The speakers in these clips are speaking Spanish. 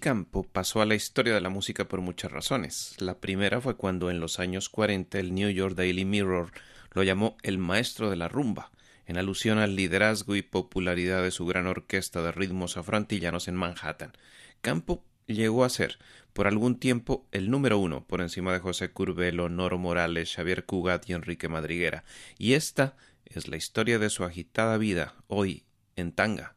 Campo pasó a la historia de la música por muchas razones. La primera fue cuando en los años 40 el New York Daily Mirror lo llamó el maestro de la rumba, en alusión al liderazgo y popularidad de su gran orquesta de ritmos afroantillanos en Manhattan. Campo llegó a ser, por algún tiempo, el número uno, por encima de José Curbelo, Noro Morales, Xavier Cugat y Enrique Madriguera. Y esta es la historia de su agitada vida, hoy, en tanga.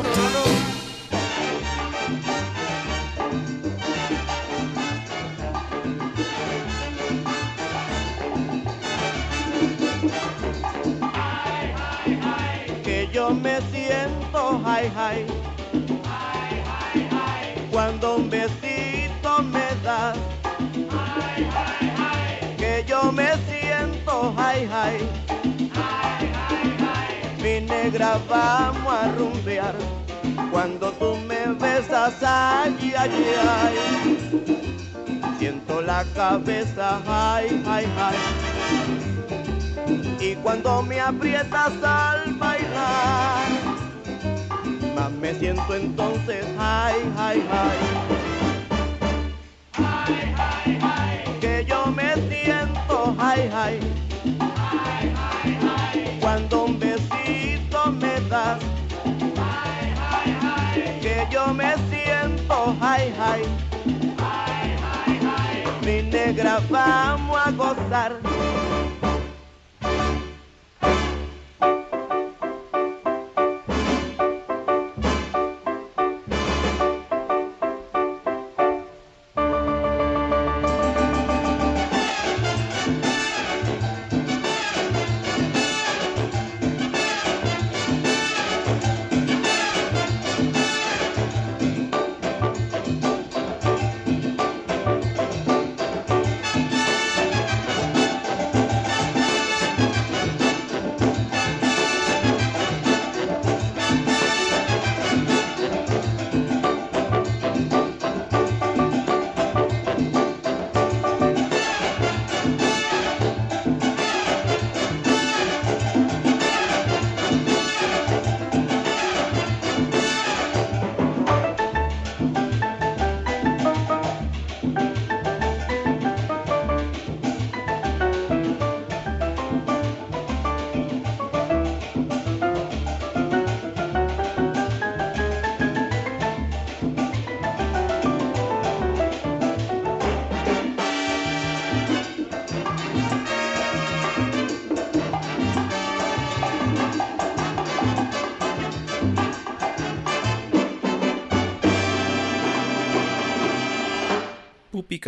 Cuando un besito me das, que yo me siento high high. Mi negra vamos a rumbear. Cuando tú me besas, ay, ay, ay. Siento la cabeza, ay, ay, ay. Y cuando me aprietas al bailar, más me siento entonces, ay, ay, ay. Que yo me siento, ay, ay. Cuando un besito me das, que yo me siento, ay, ay. Mi negra, vamos a gozar.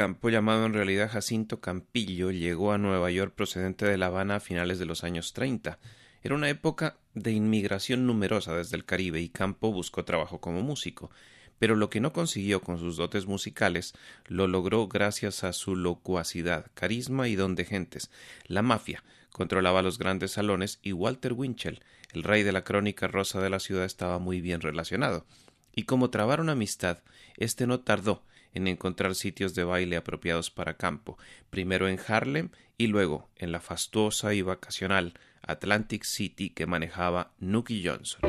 Campo, llamado en realidad Jacinto Campillo, llegó a Nueva York procedente de La Habana a finales de los años 30. Era una época de inmigración numerosa desde el Caribe y Campo buscó trabajo como músico, pero lo que no consiguió con sus dotes musicales lo logró gracias a su locuacidad, carisma y don de gentes. La mafia controlaba los grandes salones y Walter Winchell, el rey de la crónica rosa de la ciudad, estaba muy bien relacionado. Y como trabaron amistad, este no tardó en encontrar sitios de baile apropiados para campo, primero en Harlem y luego en la fastuosa y vacacional Atlantic City que manejaba Nucky Johnson.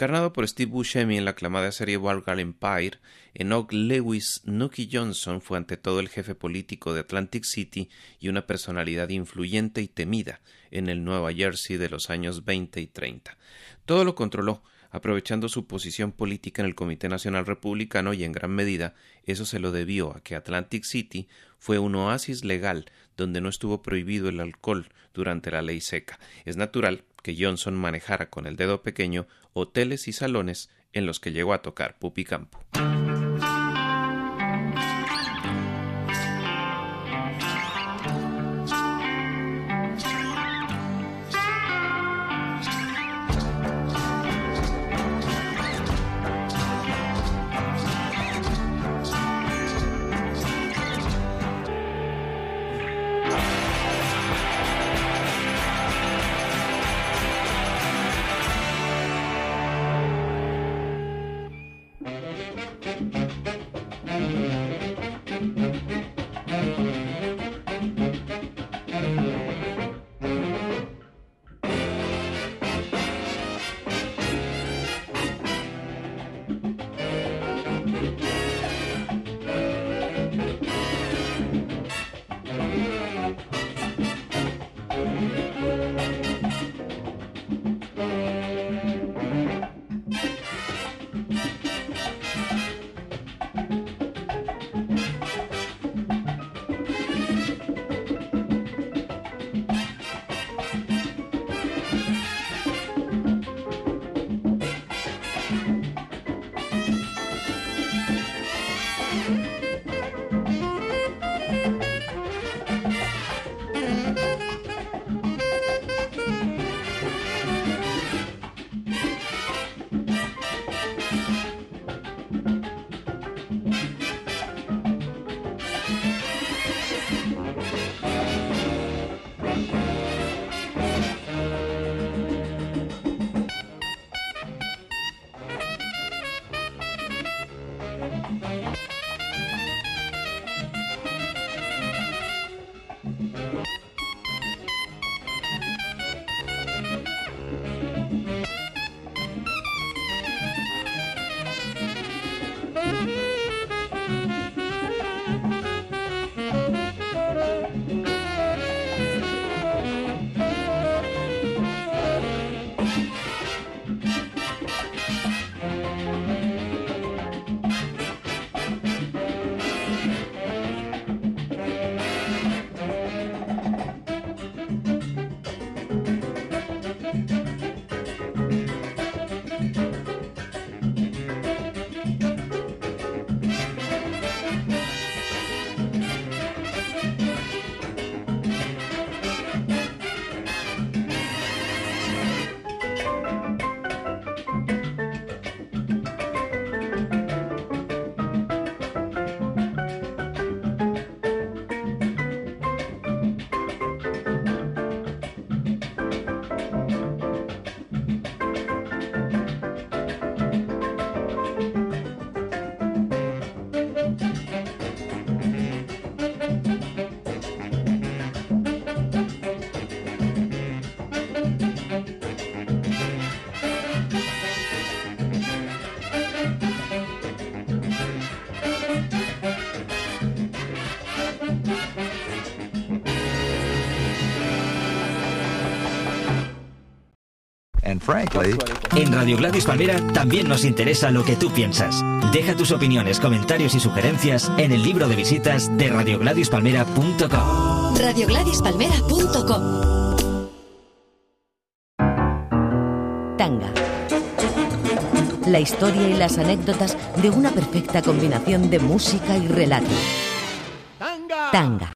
Encarnado por Steve Buscemi en la aclamada serie Wargal Empire, Enoch Lewis Nucky Johnson fue ante todo el jefe político de Atlantic City y una personalidad influyente y temida en el Nueva Jersey de los años 20 y 30. Todo lo controló, aprovechando su posición política en el Comité Nacional Republicano y en gran medida eso se lo debió a que Atlantic City fue un oasis legal donde no estuvo prohibido el alcohol durante la ley seca. Es natural que Johnson manejara con el dedo pequeño hoteles y salones en los que llegó a tocar Pupi Campo. En Radio Gladys Palmera también nos interesa lo que tú piensas. Deja tus opiniones, comentarios y sugerencias en el libro de visitas de radiogladispalmera.com. radiogladispalmera.com Tanga. La historia y las anécdotas de una perfecta combinación de música y relato. ¡Tanga!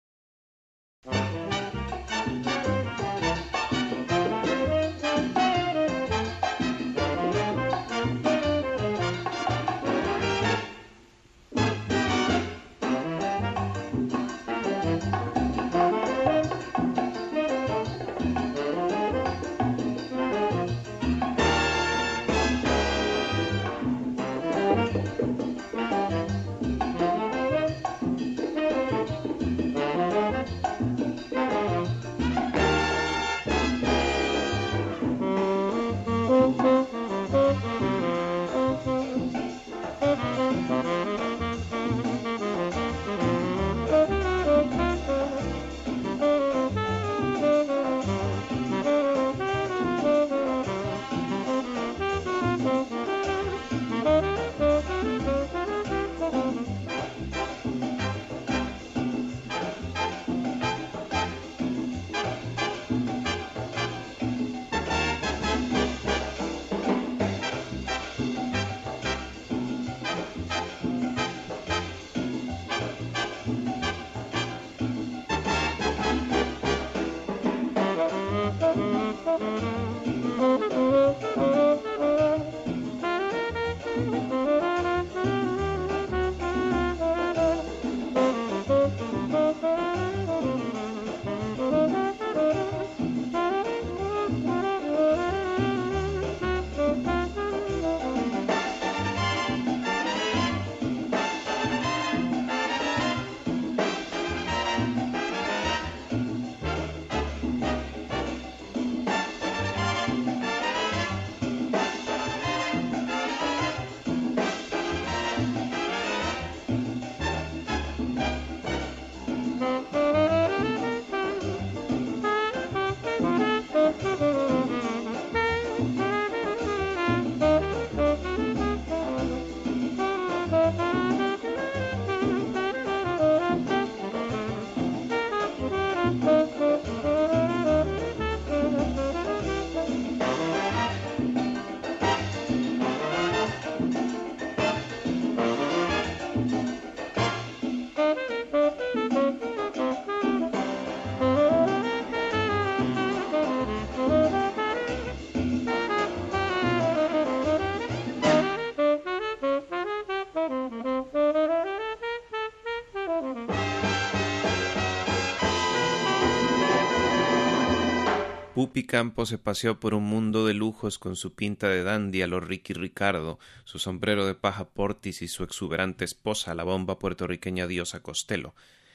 Pupi Campo se paseó por un mundo de lujos con su pinta de dandy a lo Ricky Ricardo, su sombrero de paja Portis y su exuberante esposa, la bomba puertorriqueña Diosa Costello.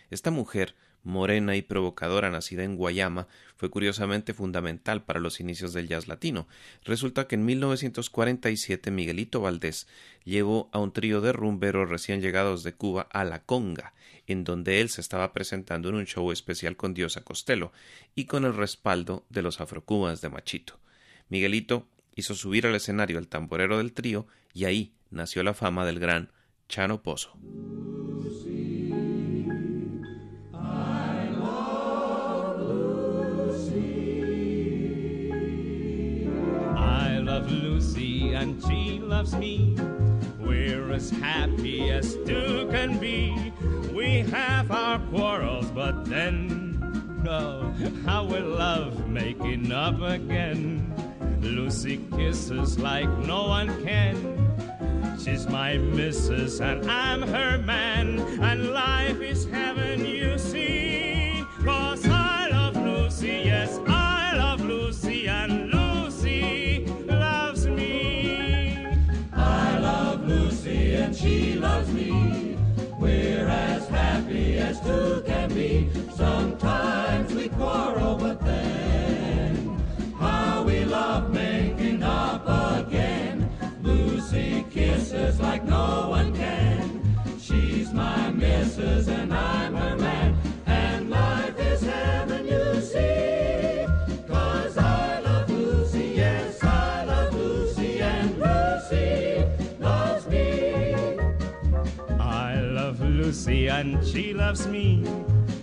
Esta mujer, morena y provocadora nacida en Guayama, fue curiosamente fundamental para los inicios del jazz latino. Resulta que en 1947 Miguelito Valdés llevó a un trío de rumberos recién llegados de Cuba a La Conga, en donde él se estaba presentando en un show especial con Diosa Costello y con el respaldo de los afrocubas de Machito. Miguelito hizo subir al escenario al tamborero del trío y ahí nació la fama del gran Chano Pozo. Lucy and she loves me. We're as happy as two can be. We have our quarrels, but then, oh, how we love making up again. Lucy kisses like no one can. She's my missus and I'm her man, and life is heaven, you see. Cause I love Lucy, yes, I loves me. We're as happy as two can be. Sometimes we quarrel, but then how we love making up again. Lucy kisses like no one can. She's my missus and I'm her man. And she loves me.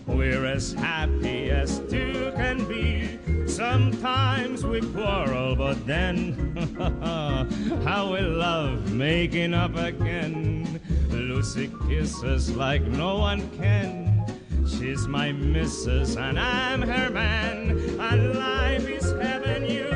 We're as happy as two can be. Sometimes we quarrel, but then how we love making up again. Lucy kisses like no one can. She's my missus and I'm her man, and life is heaven, you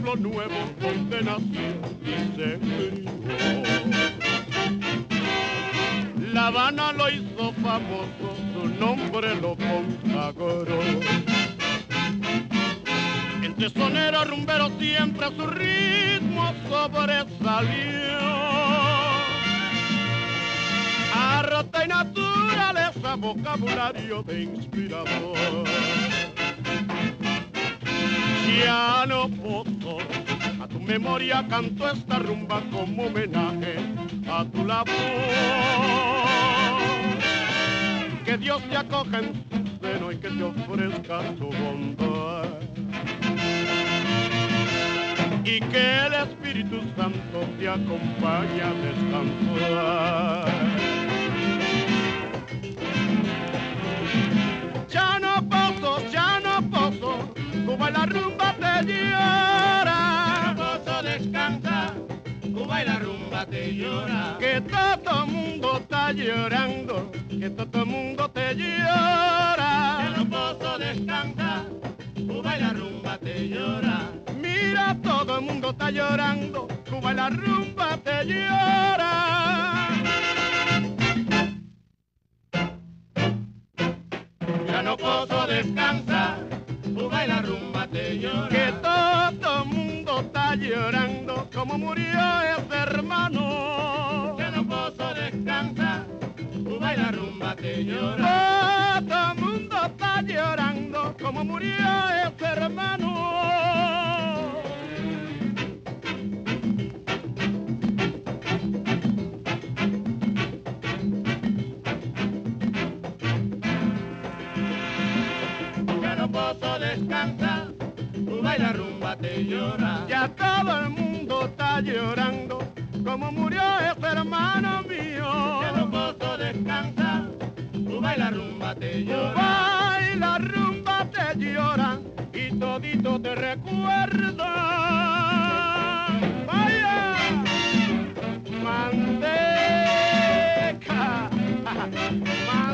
Pueblo Nuevo, donde nació y se crió. La Habana lo hizo famoso, su nombre lo consagró. Entre sonero rumbero siempre su ritmo sobresalió. Arte y naturaleza, vocabulario de inspirador. Ya no a memoria canto esta rumba como homenaje a tu labor. Que Dios te acoja en su seno y que te ofrezca su bondad y que el Espíritu Santo te acompañe a descansar. Ya no poso, ya no Cuba y la rumba te llora. Cuba y la rumba te llora. Que todo mundo está llorando, que todo mundo te llora. Ya no poso, descansa, Cuba y la rumba te llora. Mira, todo el mundo está llorando, Cuba y la rumba te llora. Ya no poso descansa, Cuba y la rumba te llora. Que todo el mundo está llorando, como murió ese hermano. Ya no poso descansa, Cuba y la rumba te llora. Todo el mundo está llorando, como murió ese hermano. Ya no poso descansa, Cuba y la rumba te llora. Ya todo el mundo está llorando, como murió ese hermano mío. Ya no poso descansa, Cuba y la rumba te llora. Cuba y la rumba te llora, y todito te recuerda. Vaya, manteca, manteca.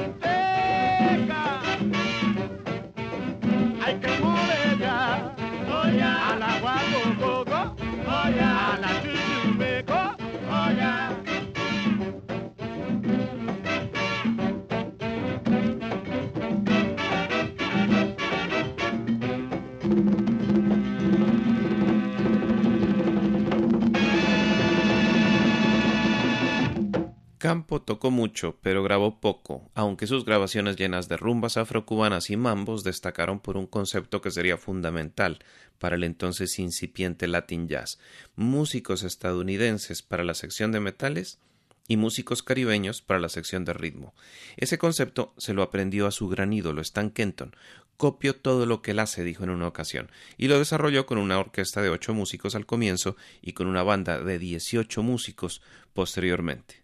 Campo tocó mucho, pero grabó poco, aunque sus grabaciones llenas de rumbas afrocubanas y mambos destacaron por un concepto que sería fundamental para el entonces incipiente Latin Jazz, músicos estadounidenses para la sección de metales y músicos caribeños para la sección de ritmo. Ese concepto se lo aprendió a su gran ídolo Stan Kenton, copió todo lo que él hace, dijo en una ocasión, y lo desarrolló con una orquesta de ocho músicos al comienzo y con una banda de dieciocho músicos posteriormente.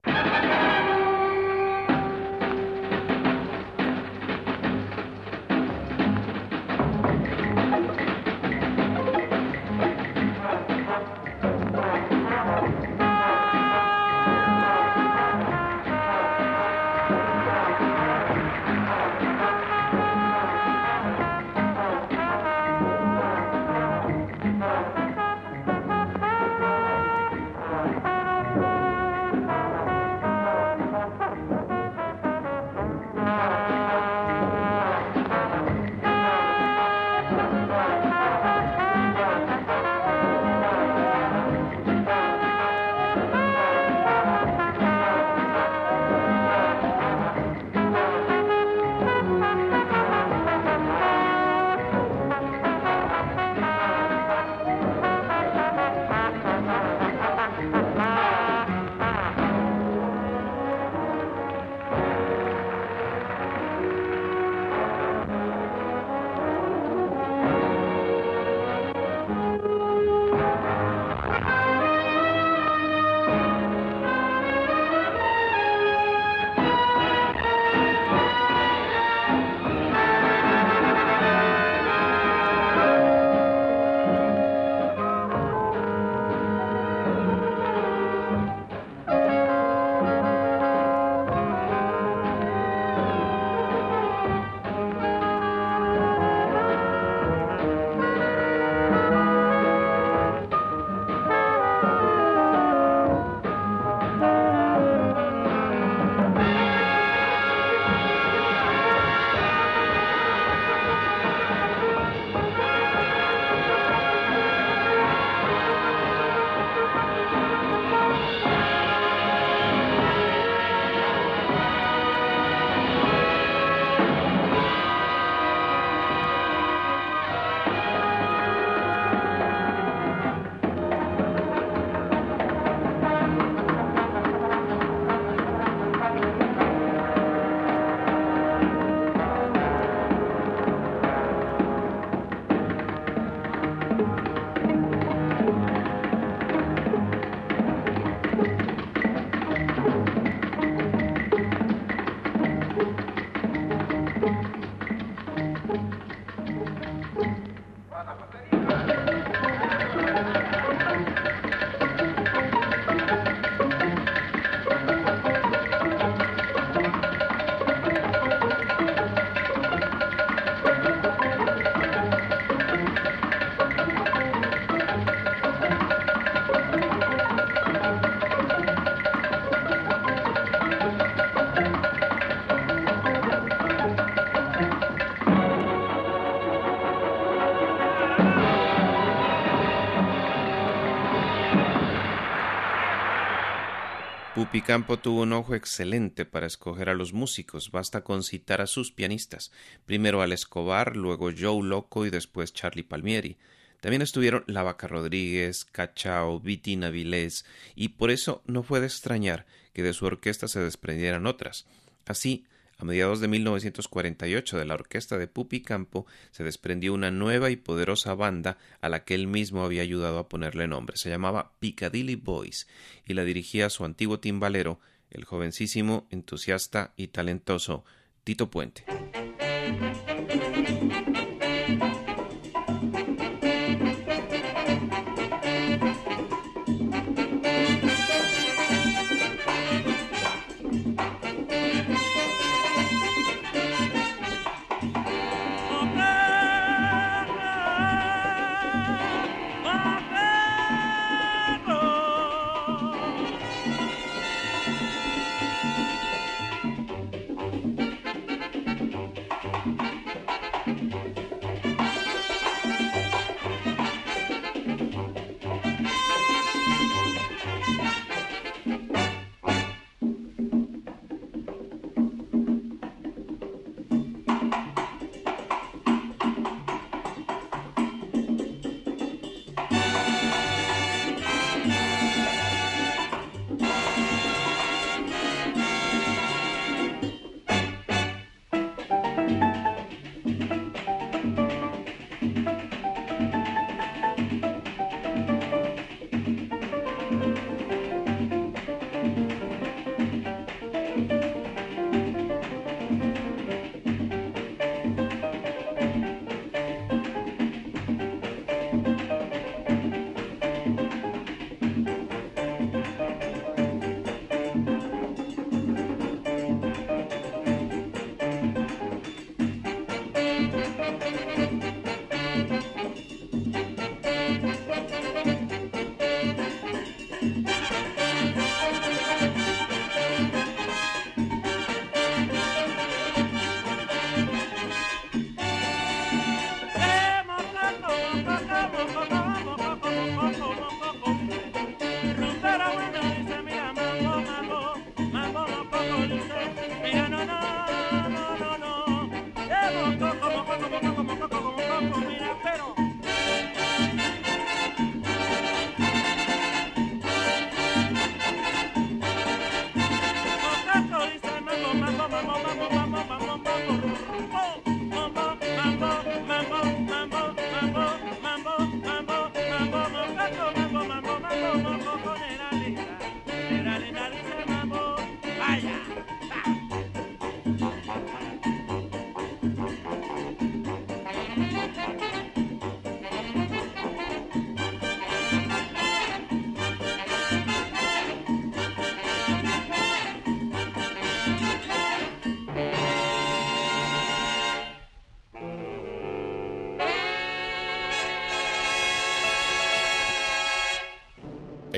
Pupi Campo tuvo un ojo excelente para escoger a los músicos, basta con citar a sus pianistas, primero Al Escobar, luego Joe Loco y después Charlie Palmieri. También estuvieron La Vaca Rodríguez, Cachao, Vitina Vilés, y por eso no fue de extrañar que de su orquesta se desprendieran otras. Así, a mediados de 1948 de la orquesta de Pupi Campo se desprendió una nueva y poderosa banda a la que él mismo había ayudado a ponerle nombre. Se llamaba Piccadilly Boys y la dirigía su antiguo timbalero, el jovencísimo, entusiasta y talentoso Tito Puente.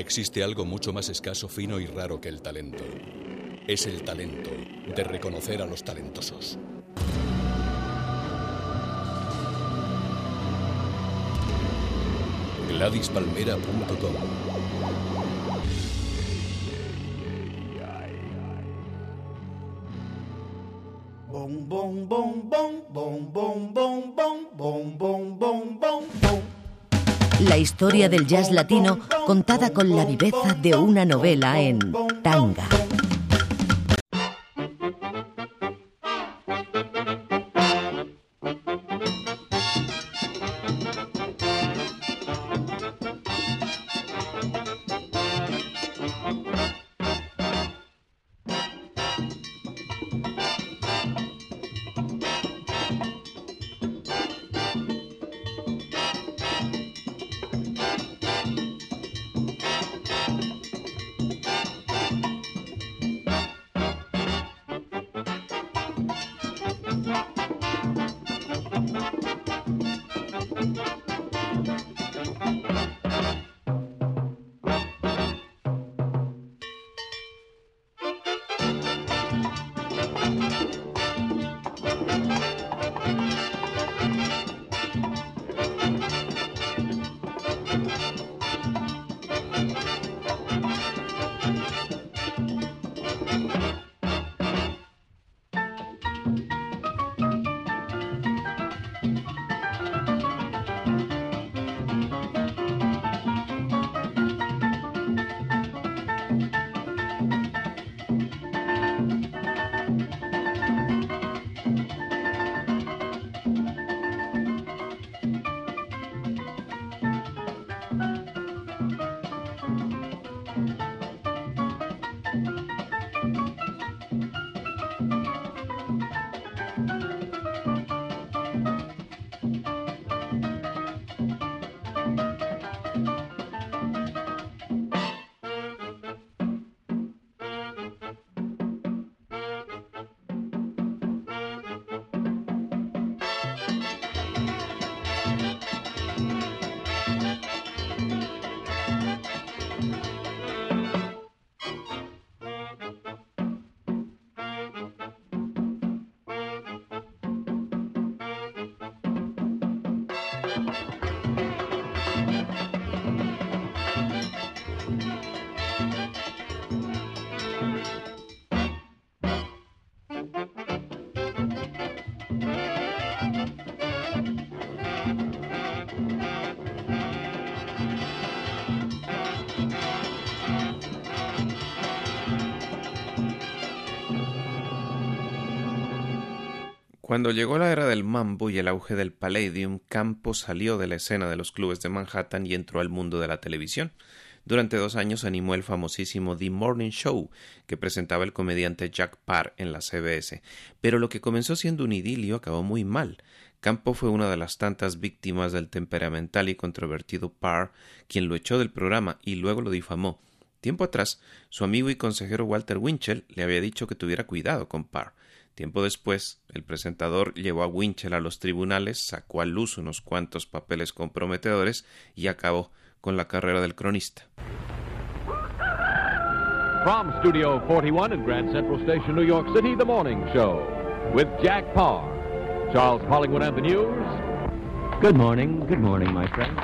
Existe algo mucho más escaso, fino y raro que el talento. Es el talento de reconocer a los talentosos. GladysPalmera.com historia del jazz latino contada con la viveza de una novela en tanga. Cuando llegó la era del mambo y el auge del palladium, Campo salió de la escena de los clubes de Manhattan y entró al mundo de la televisión. Durante dos años animó el famosísimo The Morning Show, que presentaba el comediante Jack Parr en la CBS. Pero lo que comenzó siendo un idilio acabó muy mal. Campo fue una de las tantas víctimas del temperamental y controvertido Parr, quien lo echó del programa y luego lo difamó. Tiempo atrás, su amigo y consejero Walter Winchell le había dicho que tuviera cuidado con Parr. Tiempo después, el presentador llevó a Winchell a los tribunales, sacó a luz unos cuantos papeles comprometedores y acabó con la carrera del cronista. From Studio 41 in Grand Central Station, New York City, The Morning Show with Jack Parr. Charles Collingwood and the news. Good morning, good morning, my friend.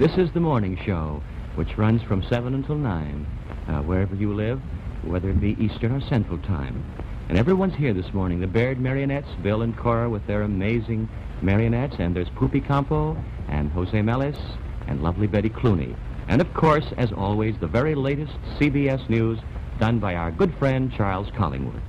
This is The Morning Show, which runs from 7 until 9, uh, wherever you live, whether it be Eastern or Central Time. And everyone's here this morning. The Baird Marionettes, Bill and Cora with their amazing marionettes, and there's Poopy Campo and Jose Melis and lovely Betty Clooney. And of course, as always, the very latest CBS news done by our good friend Charles Collingwood.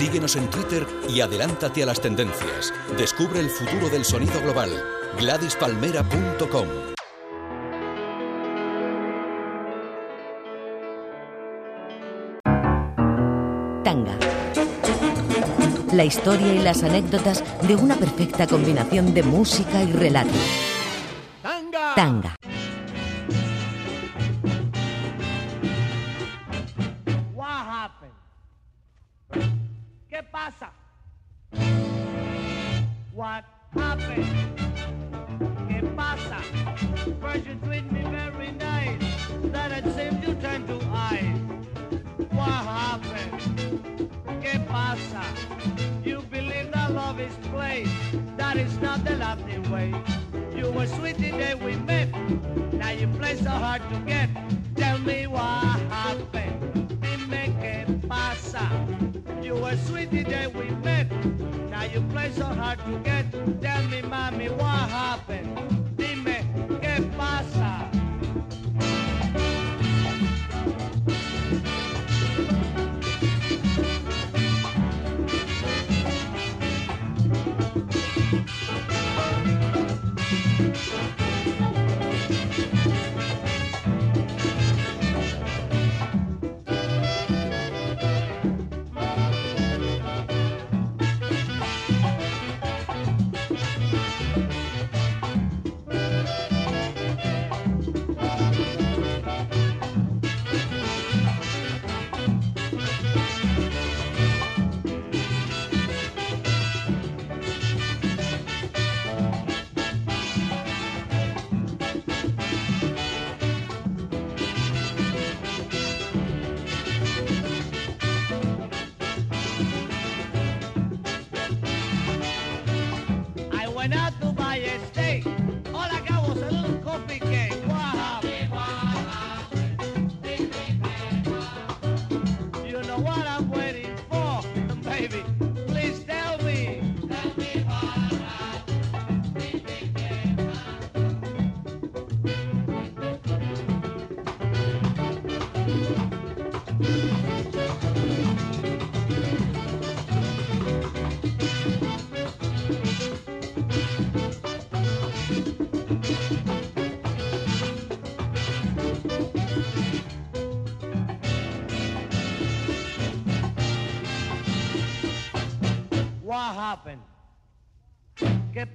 Síguenos en Twitter y adelántate a las tendencias. Descubre el futuro del sonido global. GladysPalmera.com Tanga. La historia y las anécdotas de una perfecta combinación de música y relato.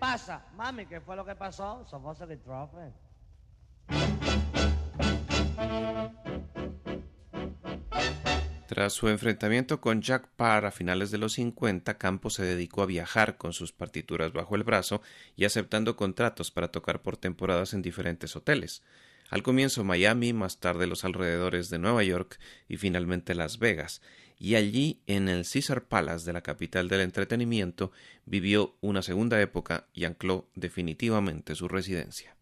Pasa? Mami, ¿qué fue lo que pasó? Somos el. Tras su enfrentamiento con Jack Parr a finales de los 50, Campos se dedicó a viajar con sus partituras bajo el brazo y aceptando contratos para tocar por temporadas en diferentes hoteles. Al comienzo Miami, más tarde los alrededores de Nueva York y finalmente Las Vegas, y allí en el Caesar Palace de la capital del entretenimiento vivió una segunda época y ancló definitivamente su residencia.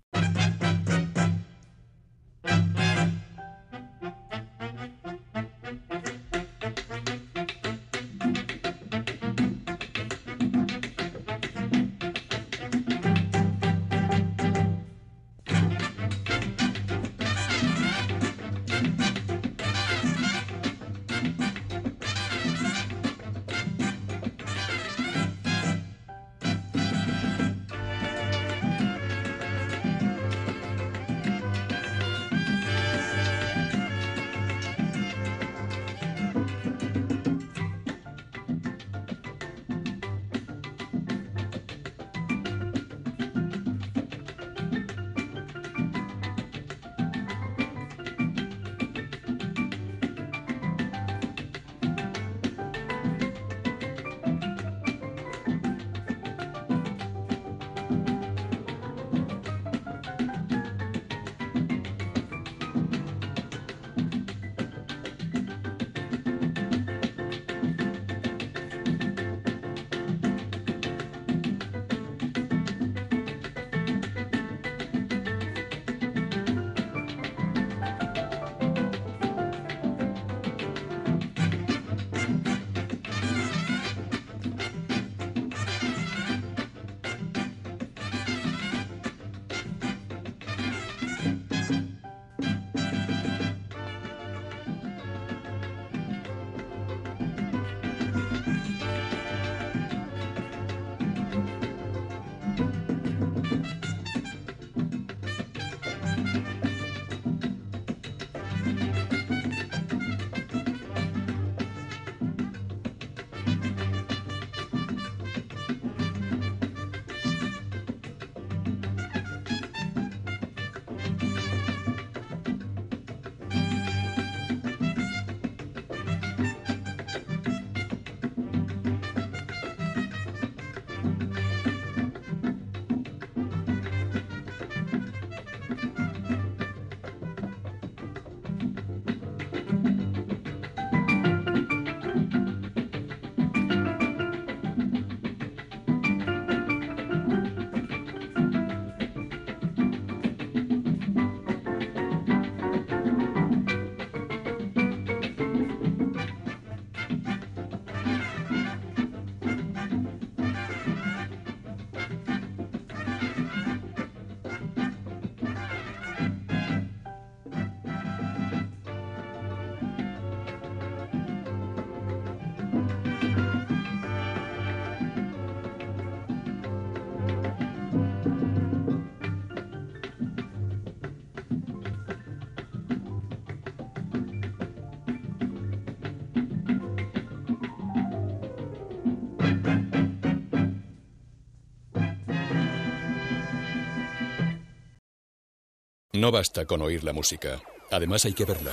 No basta con oír la música. Además hay que verla.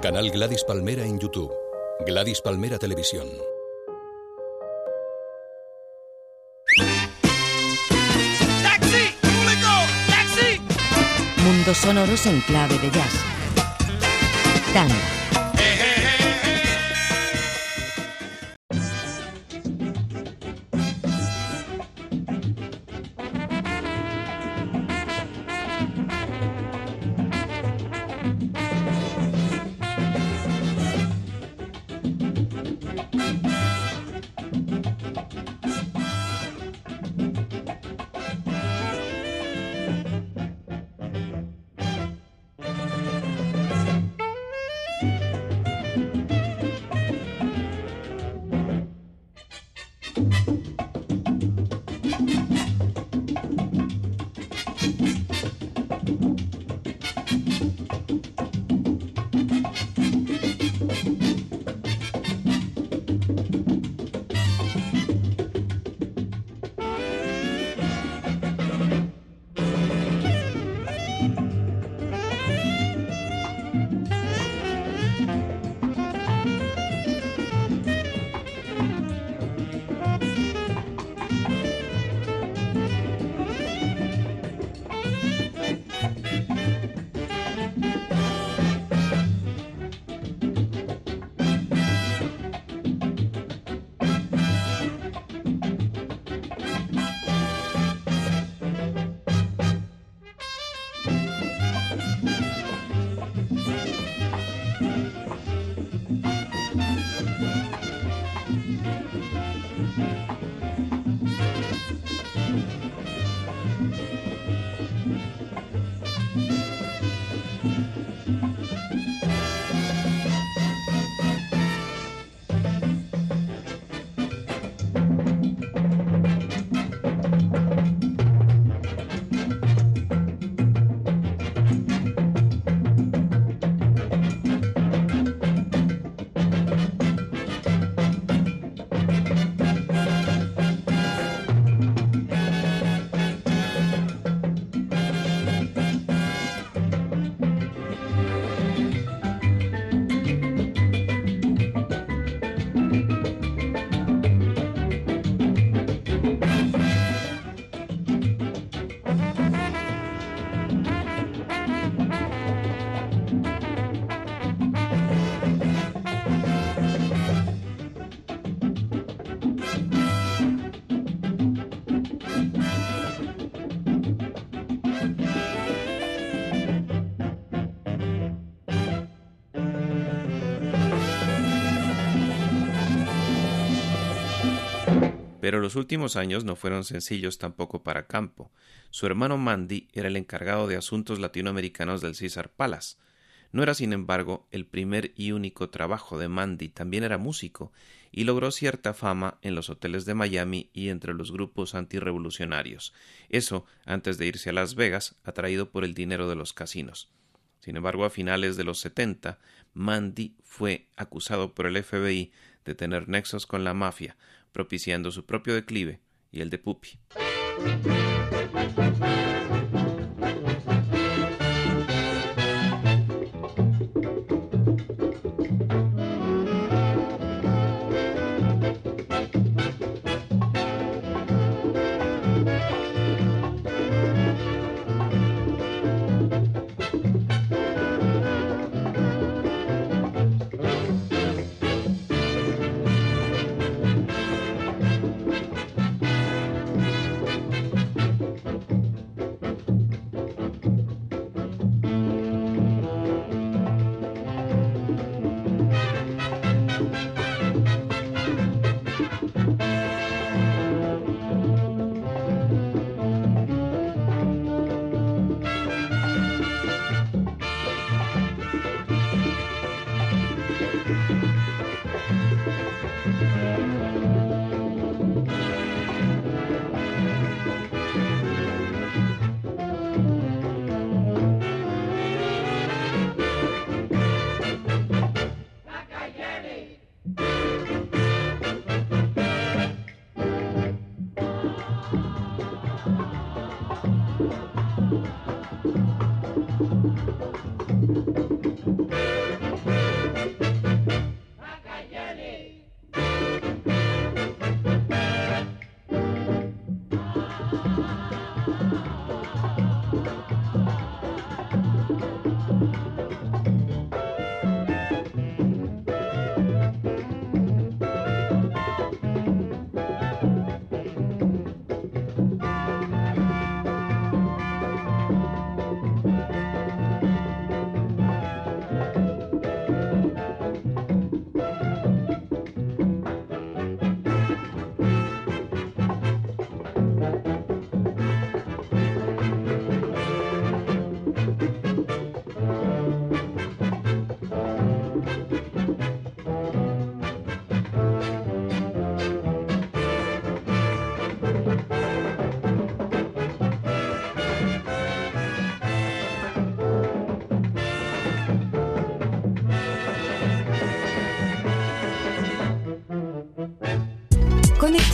Canal Gladys Palmera en YouTube. Gladys Palmera Televisión. ¡Taxi! ¡Público! ¡Taxi! Mundos sonoros en clave de jazz. Tanga. Mm-hmm. Pero los últimos años no fueron sencillos tampoco para Campo. Su hermano Mandy era el encargado de asuntos latinoamericanos del César Palace. No era, sin embargo, el primer y único trabajo de Mandy, también era músico, y logró cierta fama en los hoteles de Miami y entre los grupos antirrevolucionarios. Eso antes de irse a Las Vegas, atraído por el dinero de los casinos. Sin embargo, a finales de los setenta, Mandy fue acusado por el FBI de tener nexos con la mafia, propiciando su propio declive y el de Pupi.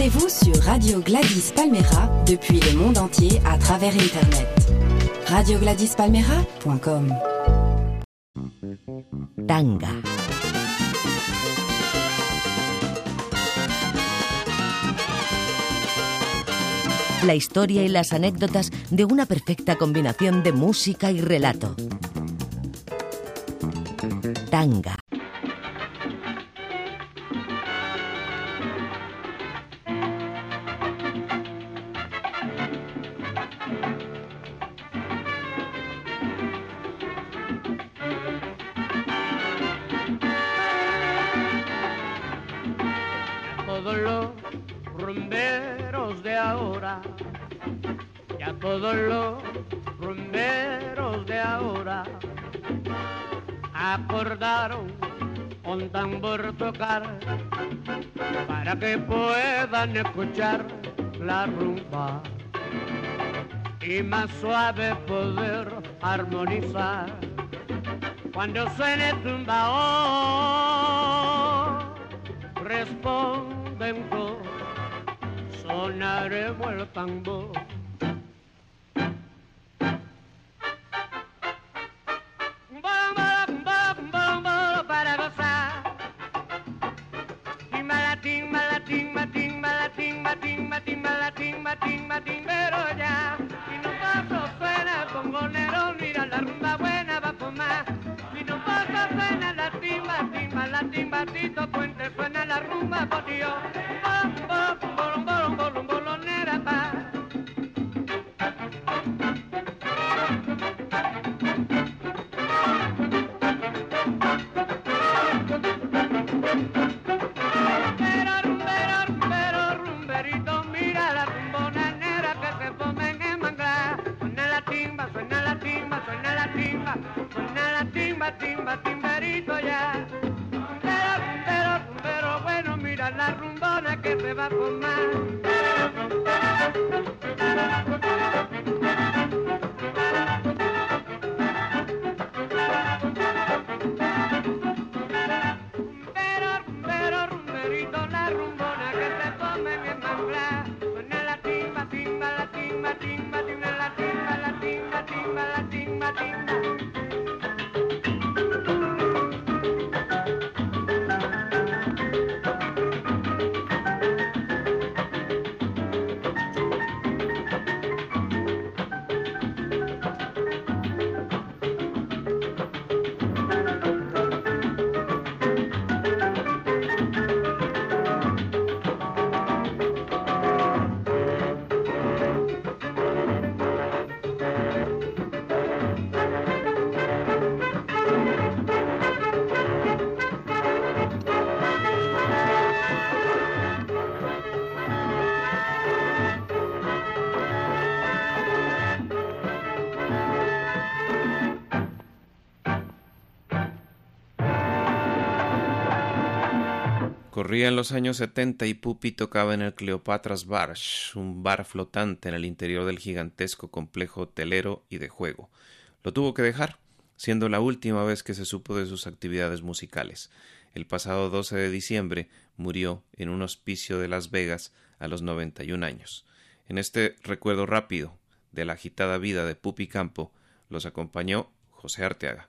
Connectez-vous sur Radio Gladys Palmera depuis le monde entier à travers Internet. RadioGladysPalmera.com Tanga. La historia y las anécdotas de una perfecta combinación de música y relato. Tanga. Que puedan escuchar la rumba y más suave poder armonizar cuando suene tumbao responden todos, sonaremos el tambor. Matín, malatín, matín, matín, pero ya. Si no paso suena congonero, mira la rumba buena va por más. Si no pasa suena la timba, timba, la timba, puente, suena la rumba por Dios. Corría en los años 70 y Pupi tocaba en el Cleopatra's Barge, un bar flotante en el interior del gigantesco complejo hotelero y de juego. Lo tuvo que dejar, siendo la última vez que se supo de sus actividades musicales. El pasado 12 de diciembre murió en un hospicio de Las Vegas a los 91 años. En este recuerdo rápido de la agitada vida de Pupi Campo los acompañó José Arteaga.